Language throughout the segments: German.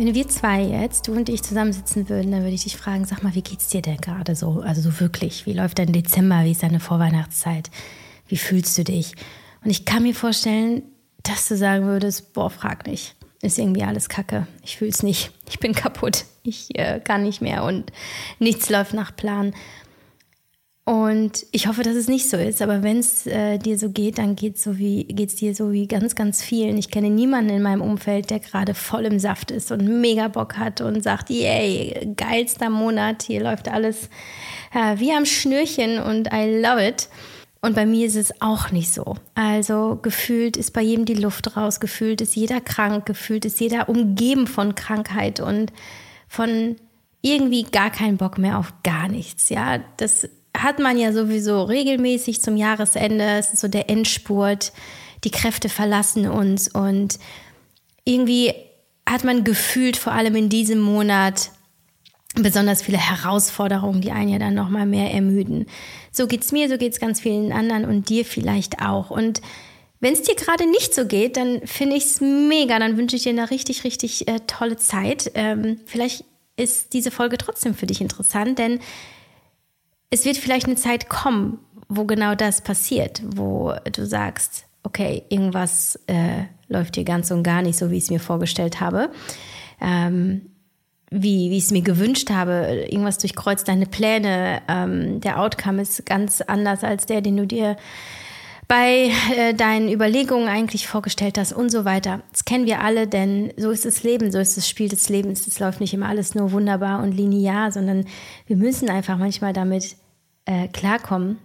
Wenn wir zwei jetzt, du und ich zusammensitzen würden, dann würde ich dich fragen, sag mal, wie geht's dir denn gerade so? Also so wirklich, wie läuft dein Dezember, wie ist deine Vorweihnachtszeit? Wie fühlst du dich? Und ich kann mir vorstellen, dass du sagen würdest, boah, frag nicht. Ist irgendwie alles kacke. Ich fühl's nicht. Ich bin kaputt. Ich äh, kann nicht mehr und nichts läuft nach Plan. Und ich hoffe, dass es nicht so ist. Aber wenn es äh, dir so geht, dann geht es so dir so wie ganz, ganz vielen. Ich kenne niemanden in meinem Umfeld, der gerade voll im Saft ist und mega Bock hat und sagt, yay, geilster Monat, hier läuft alles äh, wie am Schnürchen und I love it. Und bei mir ist es auch nicht so. Also gefühlt ist bei jedem die Luft raus, gefühlt ist jeder krank, gefühlt ist jeder umgeben von Krankheit und von irgendwie gar keinen Bock mehr auf gar nichts. Ja, das hat man ja sowieso regelmäßig zum Jahresende. Es ist so der Endspurt. Die Kräfte verlassen uns und irgendwie hat man gefühlt, vor allem in diesem Monat, besonders viele Herausforderungen, die einen ja dann nochmal mehr ermüden. So geht's mir, so geht's ganz vielen anderen und dir vielleicht auch. Und wenn es dir gerade nicht so geht, dann finde ich es mega. Dann wünsche ich dir eine richtig, richtig äh, tolle Zeit. Ähm, vielleicht ist diese Folge trotzdem für dich interessant, denn es wird vielleicht eine Zeit kommen, wo genau das passiert, wo du sagst, okay, irgendwas äh, läuft hier ganz und gar nicht so, wie ich es mir vorgestellt habe. Ähm, wie, wie ich es mir gewünscht habe. Irgendwas durchkreuzt deine Pläne. Ähm, der Outcome ist ganz anders als der, den du dir bei äh, deinen Überlegungen eigentlich vorgestellt hast und so weiter. Das kennen wir alle, denn so ist das Leben, so ist das Spiel des Lebens. Es läuft nicht immer alles nur wunderbar und linear, sondern wir müssen einfach manchmal damit äh, klarkommen,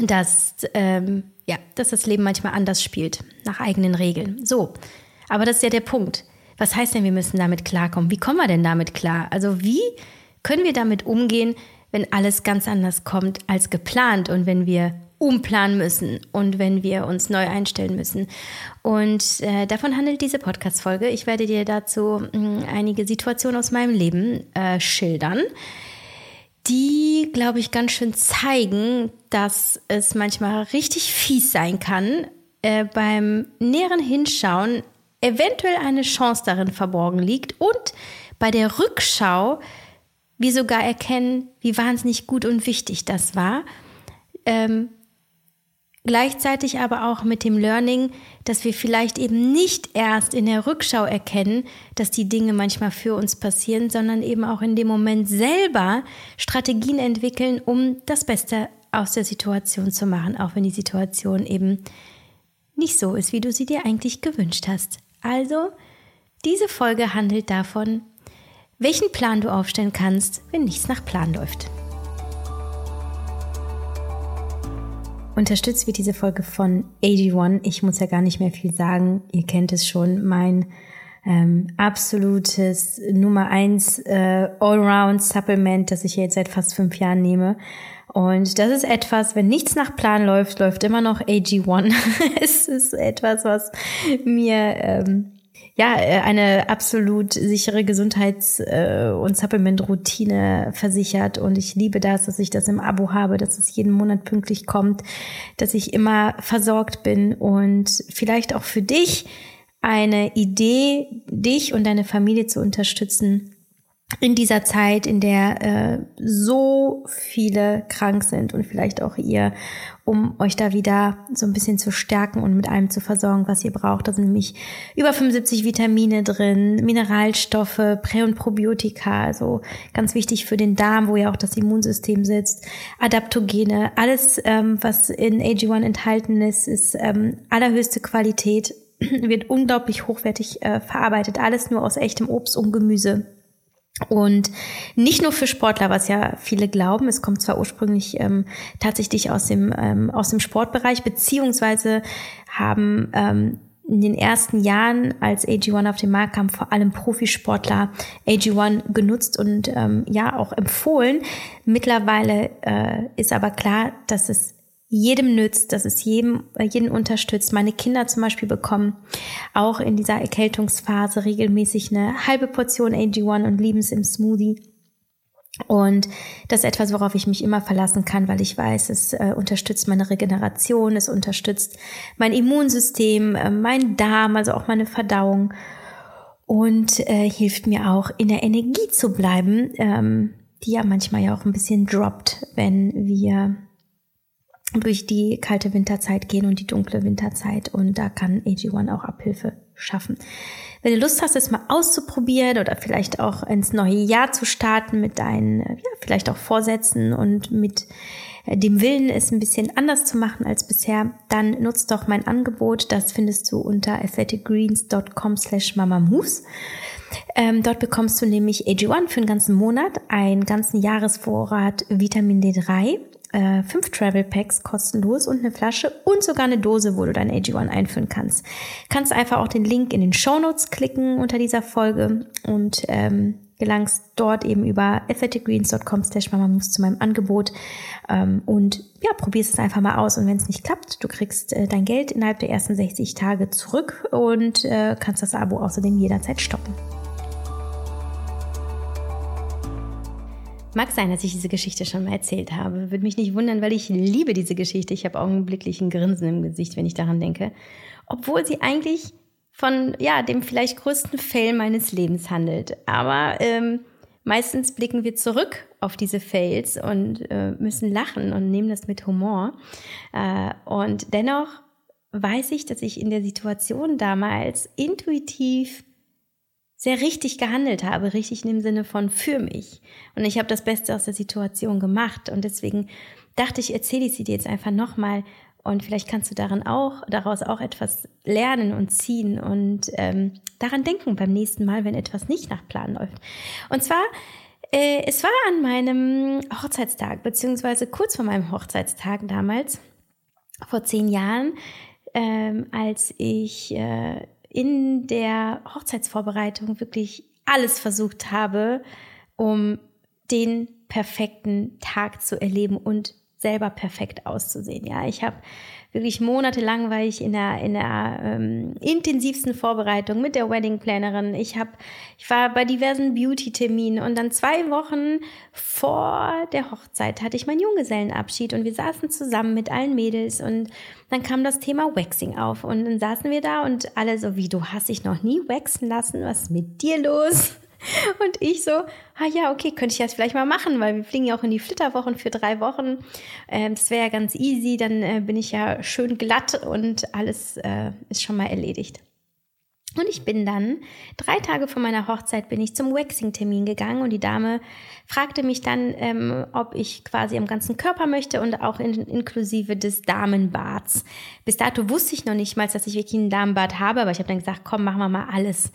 dass, ähm, ja, dass das Leben manchmal anders spielt, nach eigenen Regeln. So, aber das ist ja der Punkt. Was heißt denn, wir müssen damit klarkommen? Wie kommen wir denn damit klar? Also wie können wir damit umgehen, wenn alles ganz anders kommt als geplant und wenn wir umplanen müssen und wenn wir uns neu einstellen müssen. Und äh, davon handelt diese Podcast-Folge. Ich werde dir dazu mh, hm, einige Situationen aus meinem Leben äh, schildern, die, glaube ich, ganz schön zeigen, dass es manchmal richtig fies sein kann, äh, beim näheren Hinschauen eventuell eine Chance darin verborgen liegt und bei der Rückschau wir sogar erkennen, wie wahnsinnig gut und wichtig das war. Ähm, Gleichzeitig aber auch mit dem Learning, dass wir vielleicht eben nicht erst in der Rückschau erkennen, dass die Dinge manchmal für uns passieren, sondern eben auch in dem Moment selber Strategien entwickeln, um das Beste aus der Situation zu machen, auch wenn die Situation eben nicht so ist, wie du sie dir eigentlich gewünscht hast. Also, diese Folge handelt davon, welchen Plan du aufstellen kannst, wenn nichts nach Plan läuft. Unterstützt wird diese Folge von AG1. Ich muss ja gar nicht mehr viel sagen. Ihr kennt es schon. Mein ähm, absolutes Nummer eins äh, Allround Supplement, das ich jetzt seit fast fünf Jahren nehme. Und das ist etwas, wenn nichts nach Plan läuft, läuft immer noch AG1. es ist etwas, was mir ähm, ja, äh, eine absolut sichere Gesundheits- äh, und Supplement-Routine versichert. Und ich liebe das, dass ich das im Abo habe, dass es jeden Monat pünktlich kommt, dass ich immer versorgt bin und vielleicht auch für dich eine Idee, dich und deine Familie zu unterstützen in dieser Zeit, in der äh, so viele krank sind und vielleicht auch ihr, um euch da wieder so ein bisschen zu stärken und mit allem zu versorgen, was ihr braucht. Da sind nämlich über 75 Vitamine drin, Mineralstoffe, Prä- und Probiotika, also ganz wichtig für den Darm, wo ja auch das Immunsystem sitzt, Adaptogene, alles, ähm, was in AG1 enthalten ist, ist ähm, allerhöchste Qualität, wird unglaublich hochwertig äh, verarbeitet, alles nur aus echtem Obst und Gemüse. Und nicht nur für Sportler, was ja viele glauben, es kommt zwar ursprünglich ähm, tatsächlich aus dem, ähm, aus dem Sportbereich, beziehungsweise haben ähm, in den ersten Jahren, als AG1 auf den Markt kam, vor allem Profisportler AG1 genutzt und ähm, ja auch empfohlen. Mittlerweile äh, ist aber klar, dass es jedem nützt, dass es jedem, äh, jeden unterstützt. Meine Kinder zum Beispiel bekommen auch in dieser Erkältungsphase regelmäßig eine halbe Portion AG1 und lieben es im Smoothie. Und das ist etwas, worauf ich mich immer verlassen kann, weil ich weiß, es äh, unterstützt meine Regeneration, es unterstützt mein Immunsystem, äh, mein Darm, also auch meine Verdauung. und äh, hilft mir auch in der Energie zu bleiben, ähm, die ja manchmal ja auch ein bisschen droppt, wenn wir durch die kalte Winterzeit gehen und die dunkle Winterzeit und da kann AG1 auch Abhilfe schaffen. Wenn du Lust hast, es mal auszuprobieren oder vielleicht auch ins neue Jahr zu starten mit deinen, ja, vielleicht auch Vorsätzen und mit äh, dem Willen, es ein bisschen anders zu machen als bisher, dann nutzt doch mein Angebot. Das findest du unter athleticgreens.com slash mamamoves. Ähm, dort bekommst du nämlich AG1 für einen ganzen Monat, einen ganzen Jahresvorrat Vitamin D3 äh, fünf Travel Packs kostenlos und eine Flasche und sogar eine Dose, wo du dein AG1 einführen kannst. Kannst einfach auch den Link in den Show Notes klicken unter dieser Folge und ähm, gelangst dort eben über athleticgreens.com slash mamamoves zu meinem Angebot ähm, und ja, probierst es einfach mal aus und wenn es nicht klappt, du kriegst äh, dein Geld innerhalb der ersten 60 Tage zurück und äh, kannst das Abo außerdem jederzeit stoppen. Mag sein, dass ich diese Geschichte schon mal erzählt habe. Würde mich nicht wundern, weil ich liebe diese Geschichte. Ich habe augenblicklich ein Grinsen im Gesicht, wenn ich daran denke. Obwohl sie eigentlich von ja dem vielleicht größten Fail meines Lebens handelt. Aber ähm, meistens blicken wir zurück auf diese Fails und äh, müssen lachen und nehmen das mit Humor. Äh, und dennoch weiß ich, dass ich in der Situation damals intuitiv sehr richtig gehandelt habe, richtig in dem Sinne von für mich. Und ich habe das Beste aus der Situation gemacht. Und deswegen dachte ich, erzähle ich sie dir jetzt einfach nochmal. Und vielleicht kannst du daran auch, daraus auch etwas lernen und ziehen und ähm, daran denken beim nächsten Mal, wenn etwas nicht nach Plan läuft. Und zwar, äh, es war an meinem Hochzeitstag, beziehungsweise kurz vor meinem Hochzeitstag damals, vor zehn Jahren, ähm, als ich äh, in der Hochzeitsvorbereitung wirklich alles versucht habe, um den perfekten Tag zu erleben und selber perfekt auszusehen. Ja, ich habe wirklich monatelang war ich in der in der ähm, intensivsten Vorbereitung mit der Wedding Plannerin. Ich habe ich war bei diversen Beauty Terminen und dann zwei Wochen vor der Hochzeit hatte ich meinen Junggesellenabschied und wir saßen zusammen mit allen Mädels und dann kam das Thema Waxing auf und dann saßen wir da und alle so wie du hast dich noch nie waxen lassen, was ist mit dir los? Und ich so, ah ja, okay, könnte ich das vielleicht mal machen, weil wir fliegen ja auch in die Flitterwochen für drei Wochen. Ähm, das wäre ja ganz easy, dann äh, bin ich ja schön glatt und alles äh, ist schon mal erledigt. Und ich bin dann, drei Tage vor meiner Hochzeit, bin ich zum Waxing-Termin gegangen und die Dame fragte mich dann, ähm, ob ich quasi am ganzen Körper möchte und auch in, inklusive des Damenbads. Bis dato wusste ich noch nicht mal, dass ich wirklich einen Damenbad habe, aber ich habe dann gesagt, komm, machen wir mal alles.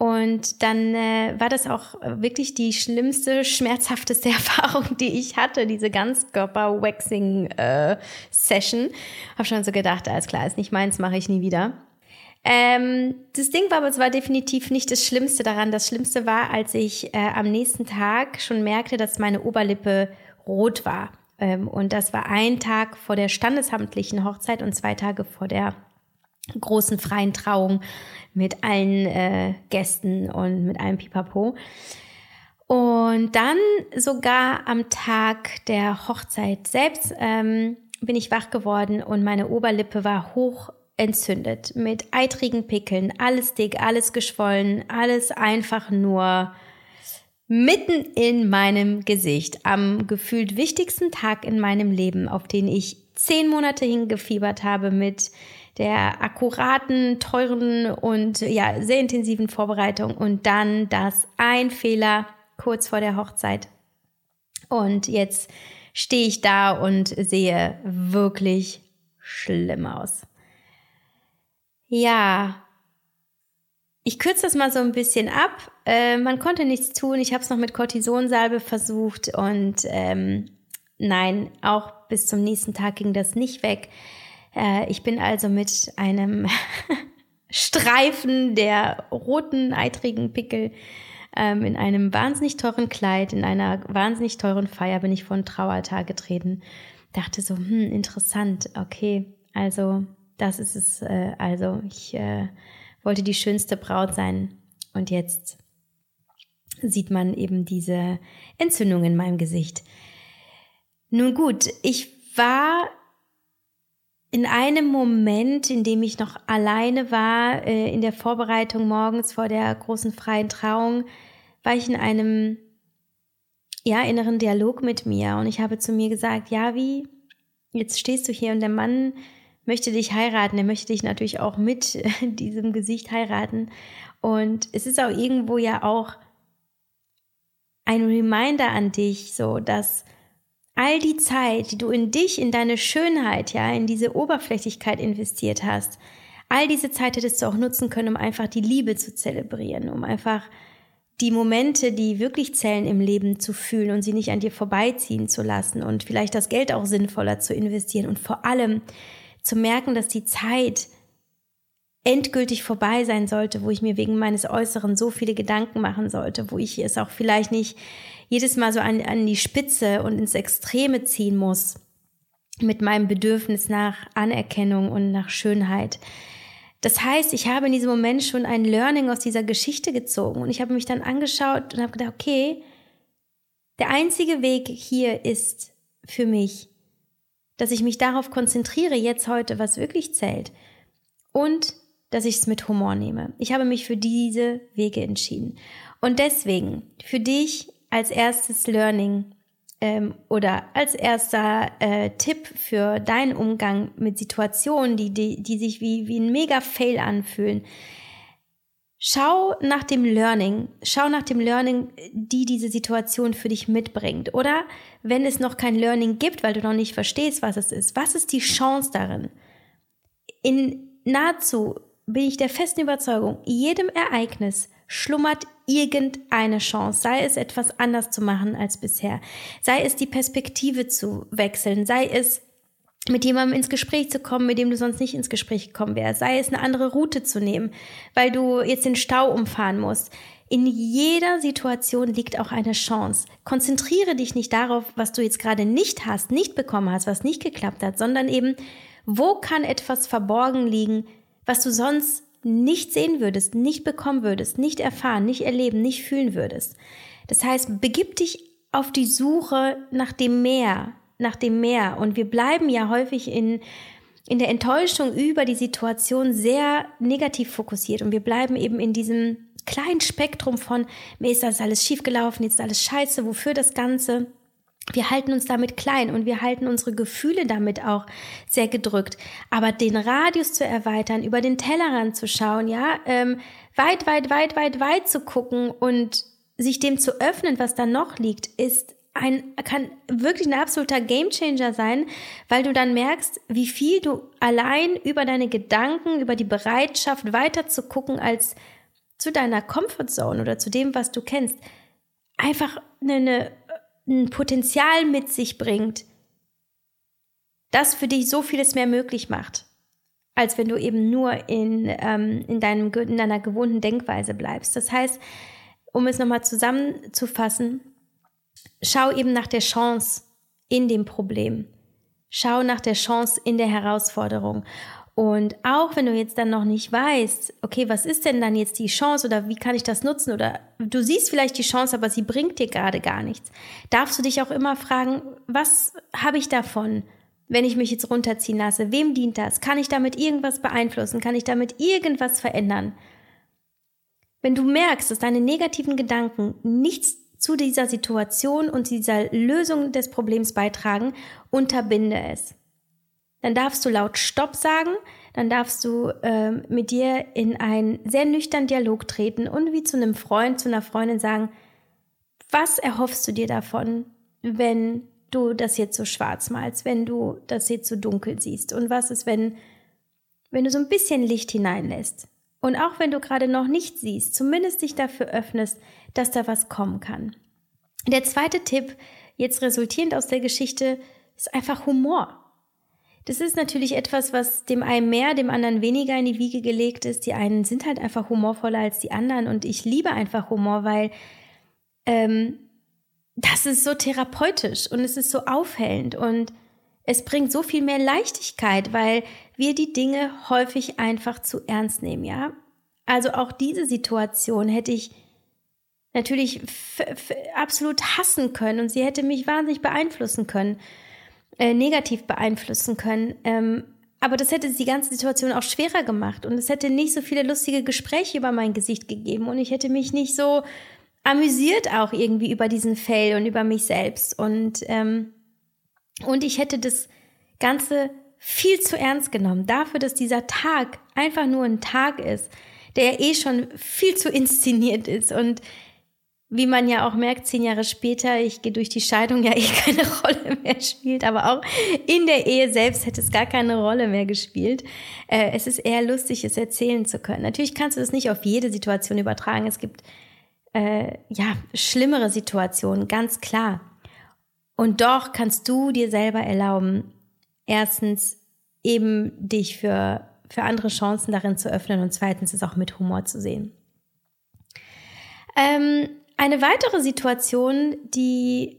Und dann äh, war das auch wirklich die schlimmste, schmerzhafteste Erfahrung, die ich hatte, diese Ganzkörper-Waxing-Session. Äh, Habe schon so gedacht, alles klar, ist nicht meins, mache ich nie wieder. Ähm, das Ding war aber, es war definitiv nicht das Schlimmste daran. Das Schlimmste war, als ich äh, am nächsten Tag schon merkte, dass meine Oberlippe rot war. Ähm, und das war ein Tag vor der standesamtlichen Hochzeit und zwei Tage vor der großen freien Trauung mit allen äh, Gästen und mit allem Pipapo. Und dann sogar am Tag der Hochzeit selbst ähm, bin ich wach geworden und meine Oberlippe war hoch entzündet mit eitrigen Pickeln, alles dick, alles geschwollen, alles einfach nur mitten in meinem Gesicht am gefühlt wichtigsten Tag in meinem Leben, auf den ich zehn Monate hingefiebert habe mit der akkuraten, teuren und ja, sehr intensiven Vorbereitung und dann das ein Fehler kurz vor der Hochzeit. Und jetzt stehe ich da und sehe wirklich schlimm aus. Ja, ich kürze das mal so ein bisschen ab. Äh, man konnte nichts tun. Ich habe es noch mit Cortisonsalbe versucht und ähm, nein, auch bis zum nächsten Tag ging das nicht weg. Äh, ich bin also mit einem Streifen der roten, eitrigen Pickel ähm, in einem wahnsinnig teuren Kleid, in einer wahnsinnig teuren Feier bin ich von Trauertag getreten. Dachte so, hm, interessant, okay, also das ist es. Äh, also ich äh, wollte die schönste Braut sein und jetzt sieht man eben diese Entzündung in meinem Gesicht. Nun gut, ich war in einem Moment, in dem ich noch alleine war, äh, in der Vorbereitung morgens vor der großen freien Trauung, war ich in einem ja, inneren Dialog mit mir. Und ich habe zu mir gesagt, ja, wie, jetzt stehst du hier und der Mann möchte dich heiraten, er möchte dich natürlich auch mit diesem Gesicht heiraten. Und es ist auch irgendwo ja auch ein Reminder an dich, so dass all die Zeit, die du in dich, in deine Schönheit, ja, in diese Oberflächlichkeit investiert hast, all diese Zeit hättest du auch nutzen können, um einfach die Liebe zu zelebrieren, um einfach die Momente, die wirklich zählen im Leben zu fühlen und sie nicht an dir vorbeiziehen zu lassen und vielleicht das Geld auch sinnvoller zu investieren und vor allem zu merken, dass die Zeit endgültig vorbei sein sollte, wo ich mir wegen meines Äußeren so viele Gedanken machen sollte, wo ich es auch vielleicht nicht jedes Mal so an, an die Spitze und ins Extreme ziehen muss mit meinem Bedürfnis nach Anerkennung und nach Schönheit. Das heißt, ich habe in diesem Moment schon ein Learning aus dieser Geschichte gezogen und ich habe mich dann angeschaut und habe gedacht, okay, der einzige Weg hier ist für mich, dass ich mich darauf konzentriere, jetzt heute, was wirklich zählt und dass ich es mit Humor nehme. Ich habe mich für diese Wege entschieden. Und deswegen, für dich als erstes Learning ähm, oder als erster äh, Tipp für deinen Umgang mit Situationen, die, die, die sich wie, wie ein Mega-Fail anfühlen. Schau nach dem Learning, schau nach dem Learning, die diese Situation für dich mitbringt. Oder wenn es noch kein Learning gibt, weil du noch nicht verstehst, was es ist, was ist die Chance darin? In nahezu bin ich der festen Überzeugung, jedem Ereignis schlummert irgendeine Chance, sei es etwas anders zu machen als bisher, sei es die Perspektive zu wechseln, sei es mit jemandem ins Gespräch zu kommen, mit dem du sonst nicht ins Gespräch gekommen wärst, sei es eine andere Route zu nehmen, weil du jetzt den Stau umfahren musst. In jeder Situation liegt auch eine Chance. Konzentriere dich nicht darauf, was du jetzt gerade nicht hast, nicht bekommen hast, was nicht geklappt hat, sondern eben, wo kann etwas verborgen liegen, was du sonst nicht sehen würdest, nicht bekommen würdest, nicht erfahren, nicht erleben, nicht fühlen würdest. Das heißt, begib dich auf die Suche nach dem Meer, nach dem Meer. Und wir bleiben ja häufig in, in der Enttäuschung über die Situation sehr negativ fokussiert. Und wir bleiben eben in diesem kleinen Spektrum von, mir ist das alles schiefgelaufen, jetzt ist alles scheiße, wofür das Ganze? Wir halten uns damit klein und wir halten unsere Gefühle damit auch sehr gedrückt. Aber den Radius zu erweitern, über den Tellerrand zu schauen, ja, ähm, weit, weit, weit, weit, weit zu gucken und sich dem zu öffnen, was da noch liegt, ist ein, kann wirklich ein absoluter Gamechanger sein, weil du dann merkst, wie viel du allein über deine Gedanken, über die Bereitschaft weiter zu gucken als zu deiner Comfortzone oder zu dem, was du kennst, einfach eine, eine ein Potenzial mit sich bringt, das für dich so vieles mehr möglich macht, als wenn du eben nur in, ähm, in, deinem, in deiner gewohnten Denkweise bleibst. Das heißt, um es nochmal zusammenzufassen, schau eben nach der Chance in dem Problem. Schau nach der Chance in der Herausforderung. Und auch wenn du jetzt dann noch nicht weißt, okay, was ist denn dann jetzt die Chance oder wie kann ich das nutzen oder du siehst vielleicht die Chance, aber sie bringt dir gerade gar nichts, darfst du dich auch immer fragen, was habe ich davon, wenn ich mich jetzt runterziehen lasse? Wem dient das? Kann ich damit irgendwas beeinflussen? Kann ich damit irgendwas verändern? Wenn du merkst, dass deine negativen Gedanken nichts zu dieser Situation und dieser Lösung des Problems beitragen, unterbinde es dann darfst du laut Stopp sagen, dann darfst du ähm, mit dir in einen sehr nüchternen Dialog treten und wie zu einem Freund, zu einer Freundin sagen, was erhoffst du dir davon, wenn du das jetzt so schwarz malst, wenn du das jetzt so dunkel siehst? Und was ist, wenn, wenn du so ein bisschen Licht hineinlässt? Und auch wenn du gerade noch nicht siehst, zumindest dich dafür öffnest, dass da was kommen kann. Der zweite Tipp, jetzt resultierend aus der Geschichte, ist einfach Humor. Das ist natürlich etwas, was dem einen mehr, dem anderen weniger in die Wiege gelegt ist. Die einen sind halt einfach humorvoller als die anderen und ich liebe einfach Humor, weil ähm, das ist so therapeutisch und es ist so aufhellend und es bringt so viel mehr Leichtigkeit, weil wir die Dinge häufig einfach zu ernst nehmen, ja. Also auch diese Situation hätte ich natürlich absolut hassen können und sie hätte mich wahnsinnig beeinflussen können äh, negativ beeinflussen können. Ähm, aber das hätte die ganze Situation auch schwerer gemacht und es hätte nicht so viele lustige Gespräche über mein Gesicht gegeben und ich hätte mich nicht so amüsiert auch irgendwie über diesen Fail und über mich selbst und ähm, und ich hätte das Ganze viel zu ernst genommen dafür, dass dieser Tag einfach nur ein Tag ist, der eh schon viel zu inszeniert ist und wie man ja auch merkt, zehn Jahre später, ich gehe durch die Scheidung, ja eh keine Rolle mehr spielt, aber auch in der Ehe selbst hätte es gar keine Rolle mehr gespielt. Äh, es ist eher lustig, es erzählen zu können. Natürlich kannst du das nicht auf jede Situation übertragen. Es gibt äh, ja schlimmere Situationen, ganz klar. Und doch kannst du dir selber erlauben, erstens eben dich für, für andere Chancen darin zu öffnen und zweitens es auch mit Humor zu sehen. Ähm, eine weitere Situation, die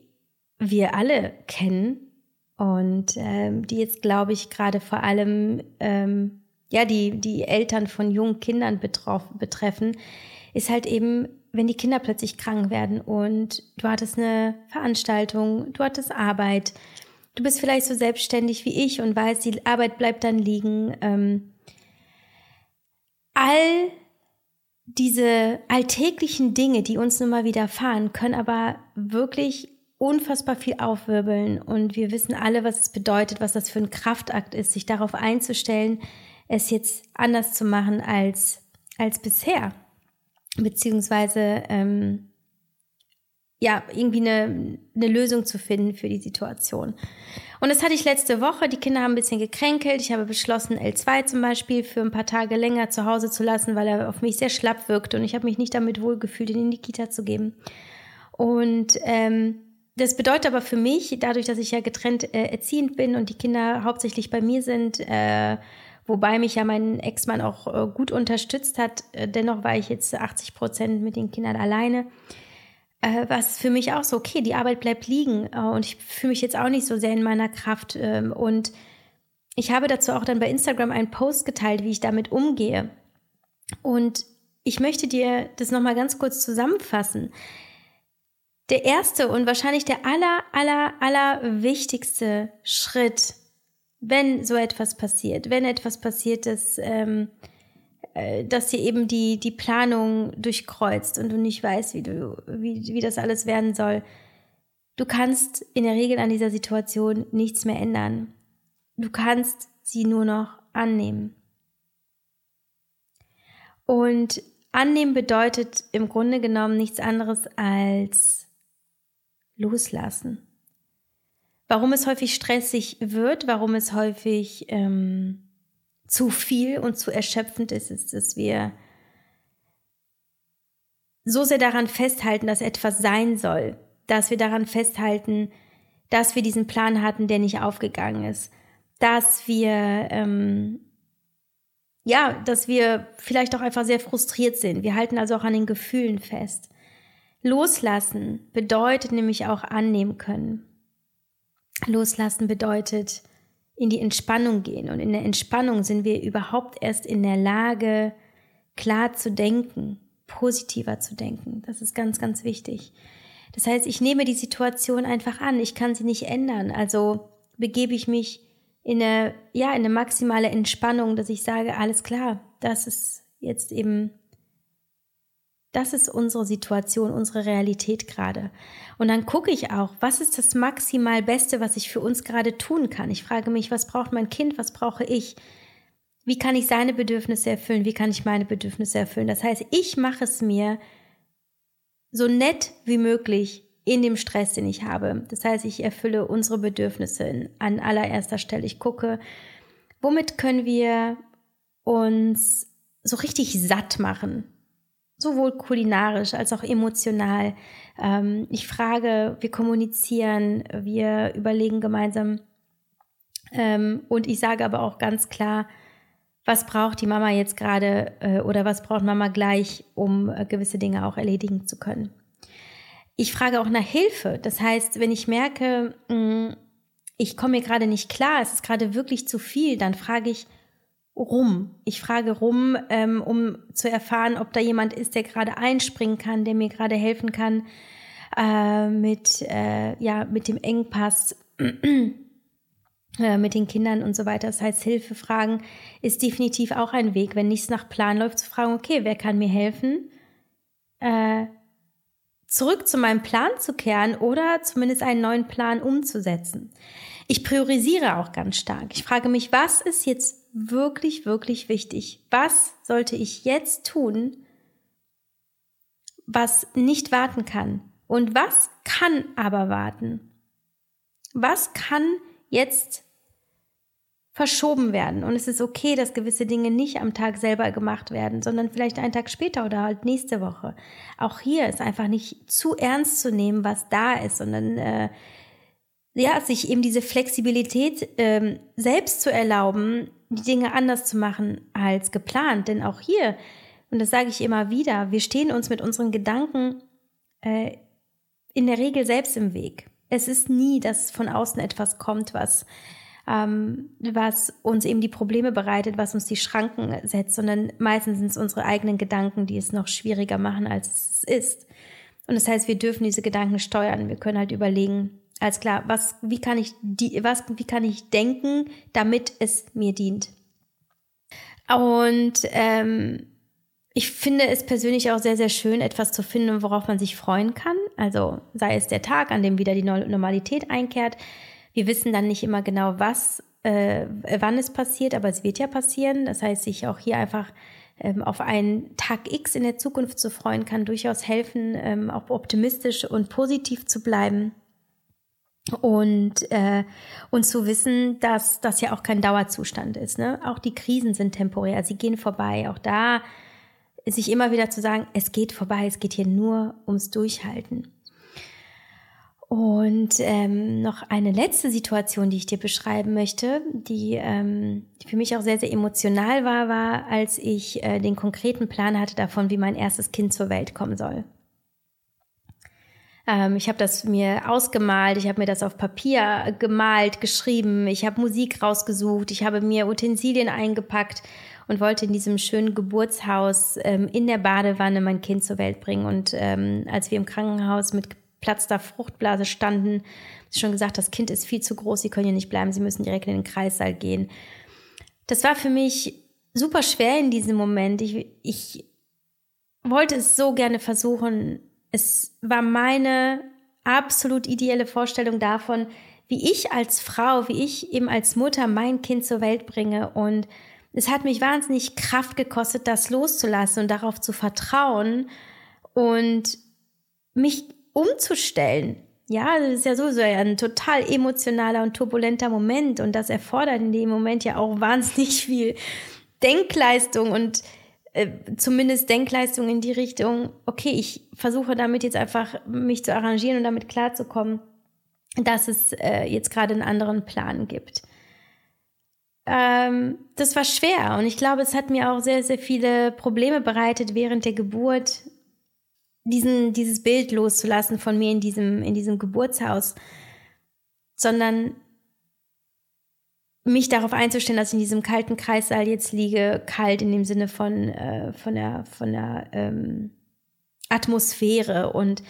wir alle kennen und ähm, die jetzt, glaube ich, gerade vor allem ähm, ja, die, die Eltern von jungen Kindern betroff, betreffen, ist halt eben, wenn die Kinder plötzlich krank werden und du hattest eine Veranstaltung, du hattest Arbeit, du bist vielleicht so selbstständig wie ich und weißt, die Arbeit bleibt dann liegen. Ähm, all diese alltäglichen Dinge, die uns nun mal widerfahren, können aber wirklich unfassbar viel aufwirbeln. Und wir wissen alle, was es bedeutet, was das für ein Kraftakt ist, sich darauf einzustellen, es jetzt anders zu machen als, als bisher. Beziehungsweise ähm, ja, irgendwie eine, eine Lösung zu finden für die Situation. Und das hatte ich letzte Woche. Die Kinder haben ein bisschen gekränkelt. Ich habe beschlossen, L2 zum Beispiel für ein paar Tage länger zu Hause zu lassen, weil er auf mich sehr schlapp wirkte und ich habe mich nicht damit wohlgefühlt, ihn in die Kita zu geben. Und ähm, das bedeutet aber für mich, dadurch, dass ich ja getrennt äh, erziehend bin und die Kinder hauptsächlich bei mir sind, äh, wobei mich ja mein Ex-Mann auch äh, gut unterstützt hat, äh, dennoch war ich jetzt 80 Prozent mit den Kindern alleine äh, was für mich auch so, okay, die Arbeit bleibt liegen äh, und ich fühle mich jetzt auch nicht so sehr in meiner Kraft. Ähm, und ich habe dazu auch dann bei Instagram einen Post geteilt, wie ich damit umgehe. Und ich möchte dir das nochmal ganz kurz zusammenfassen. Der erste und wahrscheinlich der aller, aller, aller wichtigste Schritt, wenn so etwas passiert, wenn etwas passiert, das ähm, äh, dass dir eben die, die Planung durchkreuzt und du nicht weißt, wie, du, wie, wie das alles werden soll. Du kannst in der Regel an dieser Situation nichts mehr ändern. Du kannst sie nur noch annehmen. Und annehmen bedeutet im Grunde genommen nichts anderes als loslassen. Warum es häufig stressig wird, warum es häufig ähm, zu viel und zu erschöpfend ist, ist, dass wir so sehr daran festhalten, dass etwas sein soll, dass wir daran festhalten, dass wir diesen Plan hatten, der nicht aufgegangen ist, dass wir ähm, ja, dass wir vielleicht auch einfach sehr frustriert sind. Wir halten also auch an den Gefühlen fest. Loslassen bedeutet nämlich auch annehmen können. Loslassen bedeutet in die Entspannung gehen. Und in der Entspannung sind wir überhaupt erst in der Lage, klar zu denken, positiver zu denken. Das ist ganz, ganz wichtig. Das heißt, ich nehme die Situation einfach an. Ich kann sie nicht ändern. Also begebe ich mich in eine, ja, in eine maximale Entspannung, dass ich sage, alles klar, das ist jetzt eben das ist unsere Situation, unsere Realität gerade. Und dann gucke ich auch, was ist das maximal Beste, was ich für uns gerade tun kann. Ich frage mich, was braucht mein Kind, was brauche ich? Wie kann ich seine Bedürfnisse erfüllen? Wie kann ich meine Bedürfnisse erfüllen? Das heißt, ich mache es mir so nett wie möglich in dem Stress, den ich habe. Das heißt, ich erfülle unsere Bedürfnisse an allererster Stelle. Ich gucke, womit können wir uns so richtig satt machen? Sowohl kulinarisch als auch emotional. Ähm, ich frage, wir kommunizieren, wir überlegen gemeinsam. Ähm, und ich sage aber auch ganz klar, was braucht die Mama jetzt gerade äh, oder was braucht Mama gleich, um äh, gewisse Dinge auch erledigen zu können. Ich frage auch nach Hilfe. Das heißt, wenn ich merke, mh, mm, ich komme mir gerade nicht klar, es ist gerade wirklich zu viel, dann frage ich, rum. Ich frage rum, ähm, um zu erfahren, ob da jemand ist, der gerade einspringen kann, der mir gerade helfen kann äh, mit, äh, ja, mit dem Engpass. äh, mit den Kindern und so weiter. Das heißt, Hilfe fragen ist definitiv auch ein Weg. Wenn nichts nach Plan läuft, zu fragen, okay, wer kann mir helfen? Äh, zurück zu meinem Plan zu kehren oder zumindest einen neuen Plan umzusetzen. Ich priorisiere auch ganz stark. Ich frage mich, was ist jetzt wirklich, wirklich wichtig? Was sollte ich jetzt tun, was nicht warten kann? Und was kann aber warten? Was kann jetzt verschoben werden. Und es ist okay, dass gewisse Dinge nicht am Tag selber gemacht werden, sondern vielleicht einen Tag später oder halt nächste Woche. Auch hier ist einfach nicht zu ernst zu nehmen, was da ist, sondern äh, ja, sich eben diese Flexibilität ähm, selbst zu erlauben, die Dinge anders zu machen als geplant. Denn auch hier, und das sage ich immer wieder, wir stehen uns mit unseren Gedanken äh, in der Regel selbst im Weg. Es ist nie, dass von außen etwas kommt, was ähm, was uns eben die Probleme bereitet, was uns die Schranken setzt, sondern meistens sind es unsere eigenen Gedanken, die es noch schwieriger machen, als es ist. Und das heißt, wir dürfen diese Gedanken steuern. Wir können halt überlegen, als klar, was, wie kann ich die, was, wie kann ich denken, damit es mir dient? Und ähm, ich finde es persönlich auch sehr, sehr schön, etwas zu finden, worauf man sich freuen kann. Also sei es der Tag, an dem wieder die Normalität einkehrt, wir wissen dann nicht immer genau, was, äh, wann es passiert, aber es wird ja passieren. Das heißt, sich auch hier einfach ähm, auf einen Tag X in der Zukunft zu freuen, kann durchaus helfen, ähm, auch optimistisch und positiv zu bleiben. Und, äh, und zu wissen, dass das ja auch kein Dauerzustand ist. Ne? Auch die Krisen sind temporär, sie gehen vorbei. Auch da sich immer wieder zu sagen, es geht vorbei, es geht hier nur ums Durchhalten. Und ähm, noch eine letzte Situation, die ich dir beschreiben möchte, die, ähm, für mich auch sehr, sehr emotional war, war, als ich äh, den konkreten Plan hatte davon, wie mein erstes Kind zur Welt kommen soll. Ähm, ich habe das mir ausgemalt, ich habe mir das auf Papier gemalt, geschrieben, ich habe Musik rausgesucht, ich habe mir Utensilien eingepackt und wollte in diesem schönen Geburtshaus ähm, in der Badewanne mein Kind zur Welt bringen. Und ähm, als wir im Krankenhaus mit platzter Fruchtblase standen. Sie schon gesagt, das Kind ist viel zu groß, sie können hier nicht bleiben, sie müssen direkt in den Kreissaal gehen. Das war für mich super schwer in diesem Moment. Ich, ich wollte es so gerne versuchen. Es war meine absolut ideelle Vorstellung davon, wie ich als Frau, wie ich eben als Mutter mein Kind zur Welt bringe. Und es hat mich wahnsinnig Kraft gekostet, das loszulassen und darauf zu vertrauen und mich umzustellen. Ja, das ist ja sowieso ein total emotionaler und turbulenter Moment und das erfordert in dem Moment ja auch wahnsinnig viel Denkleistung und äh, zumindest Denkleistung in die Richtung, okay, ich versuche damit jetzt einfach mich zu arrangieren und damit klarzukommen, dass es äh, jetzt gerade einen anderen Plan gibt. Ähm, das war schwer und ich glaube, es hat mir auch sehr, sehr viele Probleme bereitet während der Geburt, diesen, dieses Bild loszulassen von mir in diesem, in diesem Geburtshaus, sondern mich darauf einzustellen, dass ich in diesem kalten Kreissaal jetzt liege, kalt in dem Sinne von, äh, von der, von der ähm, Atmosphäre. Und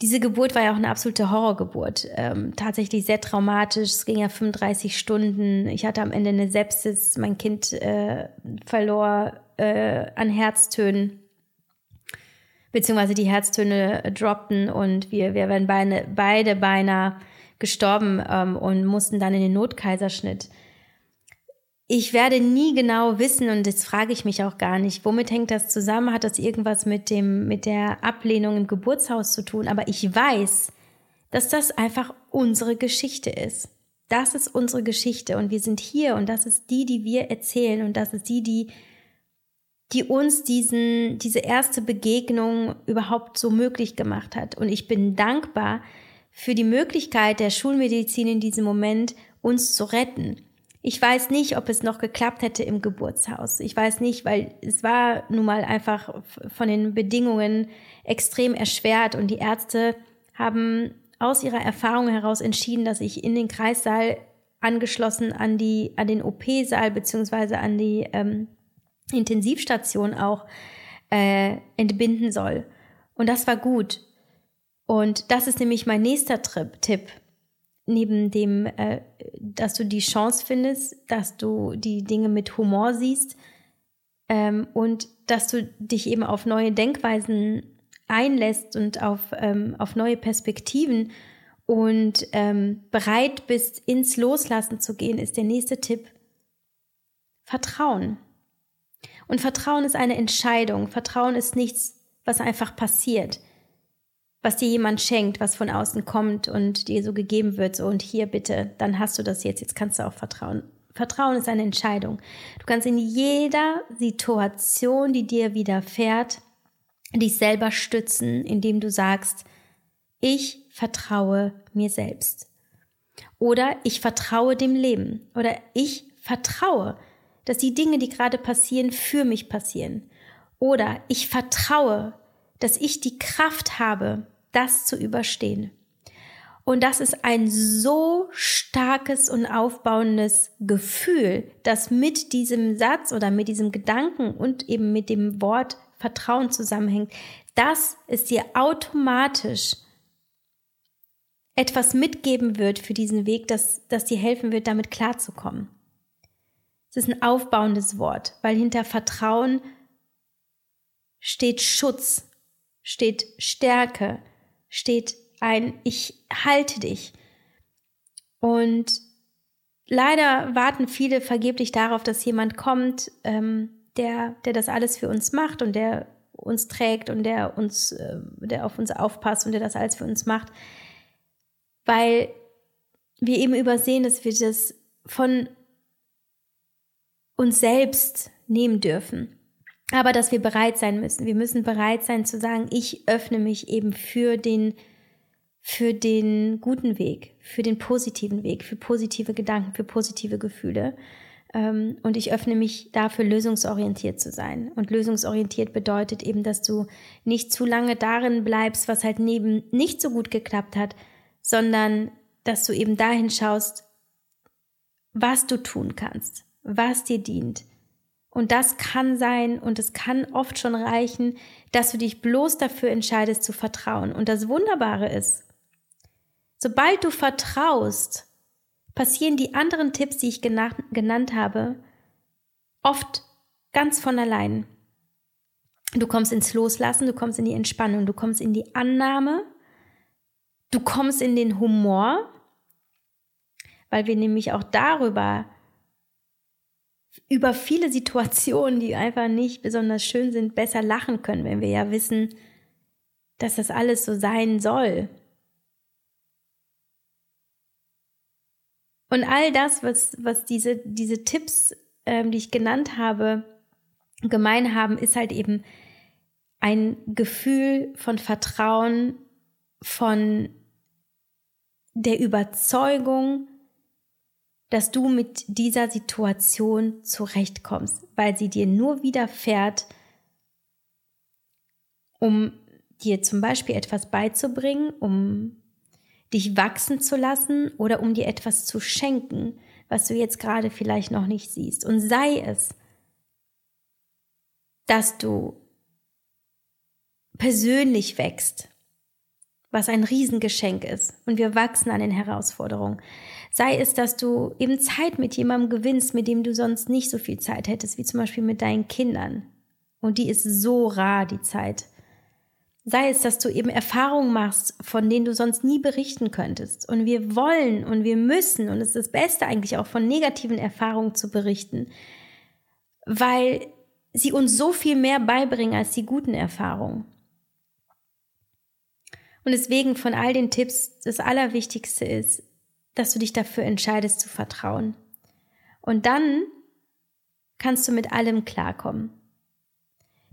diese Geburt war ja auch eine absolute Horrorgeburt. Ähm, tatsächlich sehr traumatisch. Es ging ja 35 Stunden. Ich hatte am Ende eine Sepsis. Mein Kind äh, verlor äh, an Herztönen beziehungsweise die Herztöne droppten und wir, wir wären beide, beide beinahe gestorben ähm, und mussten dann in den Notkaiserschnitt. Ich werde nie genau wissen, und das frage ich mich auch gar nicht, womit hängt das zusammen? Hat das irgendwas mit dem, mit der Ablehnung im Geburtshaus zu tun? Aber ich weiß, dass das einfach unsere Geschichte ist. Das ist unsere Geschichte und wir sind hier und das ist die, die wir erzählen und das ist die, die die uns diesen, diese erste Begegnung überhaupt so möglich gemacht hat. Und ich bin dankbar für die Möglichkeit der Schulmedizin in diesem Moment, uns zu retten. Ich weiß nicht, ob es noch geklappt hätte im Geburtshaus. Ich weiß nicht, weil es war nun mal einfach von den Bedingungen extrem erschwert und die Ärzte haben aus ihrer Erfahrung heraus entschieden, dass ich in den Kreissaal angeschlossen an die an den OP-Saal beziehungsweise an die ähm, Intensivstation auch äh, entbinden soll. Und das war gut. Und das ist nämlich mein nächster Trip, Tipp. neben dem, äh, dass du die Chance findest, dass du die Dinge mit Humor siehst ähm, und dass du dich eben auf neue Denkweisen einlässt und auf, ähm, auf neue Perspektiven und ähm, bereit bist, ins Loslassen zu gehen, ist der nächste Tipp. Vertrauen. Und Vertrauen ist eine Entscheidung. Vertrauen ist nichts, was einfach passiert was dir jemand schenkt, was von außen kommt und dir so gegeben wird, so und hier bitte, dann hast du das jetzt, jetzt kannst du auch vertrauen. Vertrauen ist eine Entscheidung. Du kannst in jeder Situation, die dir widerfährt, dich selber stützen, indem du sagst, ich vertraue mir selbst. Oder ich vertraue dem Leben. Oder ich vertraue, dass die Dinge, die gerade passieren, für mich passieren. Oder ich vertraue, dass ich die Kraft habe, das zu überstehen. Und das ist ein so starkes und aufbauendes Gefühl, das mit diesem Satz oder mit diesem Gedanken und eben mit dem Wort Vertrauen zusammenhängt, dass es dir automatisch etwas mitgeben wird für diesen Weg, das, das dir helfen wird, damit klarzukommen. Es ist ein aufbauendes Wort, weil hinter Vertrauen steht Schutz, steht Stärke, steht ein Ich halte dich. Und leider warten viele vergeblich darauf, dass jemand kommt, ähm, der, der das alles für uns macht und der uns trägt und der uns, äh, der auf uns aufpasst und der das alles für uns macht. Weil wir eben übersehen, dass wir das von uns selbst nehmen dürfen aber dass wir bereit sein müssen. Wir müssen bereit sein zu sagen, ich öffne mich eben für den, für den guten Weg, für den positiven Weg, für positive Gedanken, für positive Gefühle. Ähm, und ich öffne mich dafür, lösungsorientiert zu sein. Und lösungsorientiert bedeutet eben, dass du nicht zu lange darin bleibst, was halt neben nicht so gut geklappt hat, sondern dass du eben dahin schaust, was du tun kannst, was dir dient und das kann sein und es kann oft schon reichen, dass du dich bloß dafür entscheidest zu vertrauen. Und das Wunderbare ist, sobald du vertraust, passieren die anderen Tipps, die ich genannt habe, oft ganz von allein. Du kommst ins Loslassen, du kommst in die Entspannung, du kommst in die Annahme, du kommst in den Humor, weil wir nämlich auch darüber über viele Situationen, die einfach nicht besonders schön sind, besser lachen können, wenn wir ja wissen, dass das alles so sein soll. Und all das, was, was diese, diese Tipps, ähm, die ich genannt habe, gemein haben, ist halt eben ein Gefühl von Vertrauen, von der Überzeugung, dass du mit dieser Situation zurechtkommst, weil sie dir nur widerfährt, um dir zum Beispiel etwas beizubringen, um dich wachsen zu lassen oder um dir etwas zu schenken, was du jetzt gerade vielleicht noch nicht siehst. Und sei es, dass du persönlich wächst, was ein Riesengeschenk ist. Und wir wachsen an den Herausforderungen. Sei es, dass du eben Zeit mit jemandem gewinnst, mit dem du sonst nicht so viel Zeit hättest, wie zum Beispiel mit deinen Kindern. Und die ist so rar, die Zeit. Sei es, dass du eben Erfahrungen machst, von denen du sonst nie berichten könntest. Und wir wollen und wir müssen, und es ist das Beste eigentlich auch von negativen Erfahrungen zu berichten, weil sie uns so viel mehr beibringen als die guten Erfahrungen. Und deswegen von all den Tipps, das Allerwichtigste ist, dass du dich dafür entscheidest zu vertrauen. Und dann kannst du mit allem klarkommen.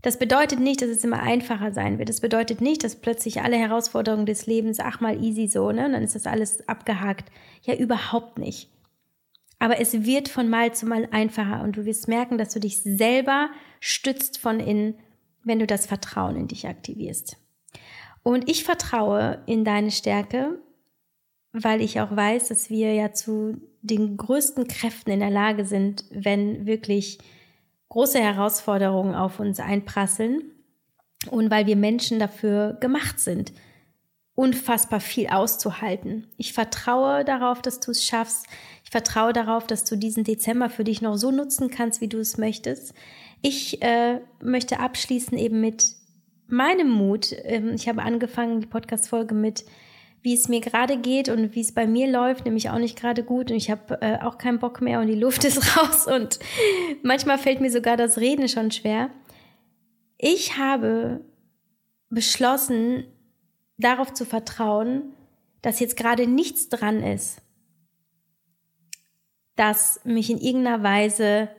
Das bedeutet nicht, dass es immer einfacher sein wird. Das bedeutet nicht, dass plötzlich alle Herausforderungen des Lebens, ach mal easy so, ne? Und dann ist das alles abgehakt. Ja, überhaupt nicht. Aber es wird von Mal zu Mal einfacher und du wirst merken, dass du dich selber stützt von innen, wenn du das Vertrauen in dich aktivierst. Und ich vertraue in deine Stärke, weil ich auch weiß, dass wir ja zu den größten Kräften in der Lage sind, wenn wirklich große Herausforderungen auf uns einprasseln und weil wir Menschen dafür gemacht sind, unfassbar viel auszuhalten. Ich vertraue darauf, dass du es schaffst. Ich vertraue darauf, dass du diesen Dezember für dich noch so nutzen kannst, wie du es möchtest. Ich äh, möchte abschließen eben mit meinem Mut. Ähm, ich habe angefangen, die Podcast-Folge mit wie es mir gerade geht und wie es bei mir läuft, nämlich auch nicht gerade gut und ich habe äh, auch keinen Bock mehr und die Luft ist raus und manchmal fällt mir sogar das Reden schon schwer. Ich habe beschlossen, darauf zu vertrauen, dass jetzt gerade nichts dran ist, das mich in irgendeiner Weise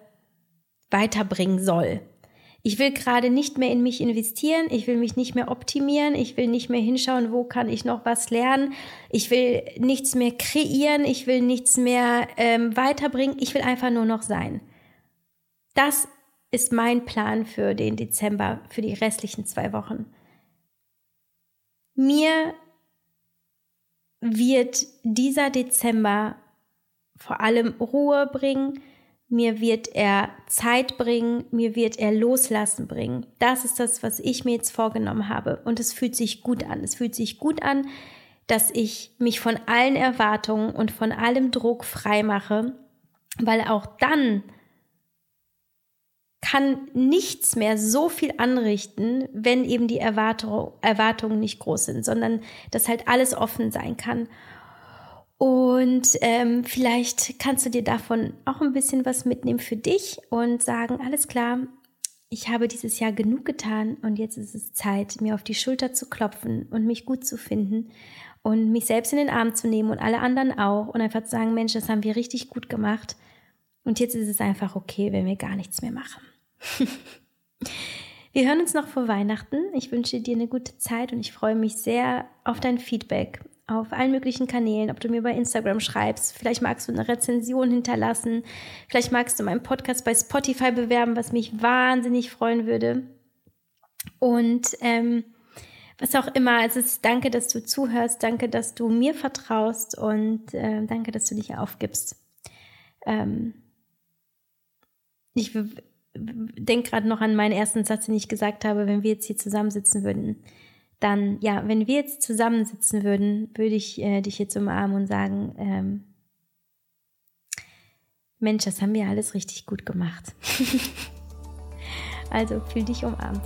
weiterbringen soll. Ich will gerade nicht mehr in mich investieren, ich will mich nicht mehr optimieren, ich will nicht mehr hinschauen, wo kann ich noch was lernen, ich will nichts mehr kreieren, ich will nichts mehr ähm, weiterbringen, ich will einfach nur noch sein. Das ist mein Plan für den Dezember, für die restlichen zwei Wochen. Mir wird dieser Dezember vor allem Ruhe bringen, mir wird er Zeit bringen, mir wird er Loslassen bringen. Das ist das, was ich mir jetzt vorgenommen habe. Und es fühlt sich gut an. Es fühlt sich gut an, dass ich mich von allen Erwartungen und von allem Druck frei mache, weil auch dann kann nichts mehr so viel anrichten, wenn eben die Erwartungen nicht groß sind, sondern dass halt alles offen sein kann. Und ähm, vielleicht kannst du dir davon auch ein bisschen was mitnehmen für dich und sagen, alles klar, ich habe dieses Jahr genug getan und jetzt ist es Zeit, mir auf die Schulter zu klopfen und mich gut zu finden und mich selbst in den Arm zu nehmen und alle anderen auch und einfach zu sagen, Mensch, das haben wir richtig gut gemacht und jetzt ist es einfach okay, wenn wir gar nichts mehr machen. wir hören uns noch vor Weihnachten. Ich wünsche dir eine gute Zeit und ich freue mich sehr auf dein Feedback auf allen möglichen Kanälen, ob du mir bei Instagram schreibst, vielleicht magst du eine Rezension hinterlassen, vielleicht magst du meinen Podcast bei Spotify bewerben, was mich wahnsinnig freuen würde. Und ähm, was auch immer, also danke, dass du zuhörst, danke, dass du mir vertraust. Und äh, danke, dass du dich aufgibst. Ähm, ich denke gerade noch an meinen ersten Satz, den ich gesagt habe, wenn wir jetzt hier zusammensitzen würden dann, ja, wenn wir jetzt zusammensitzen würden, würde ich äh, dich jetzt umarmen und sagen, ähm, Mensch, das haben wir alles richtig gut gemacht. also fühl dich umarmt.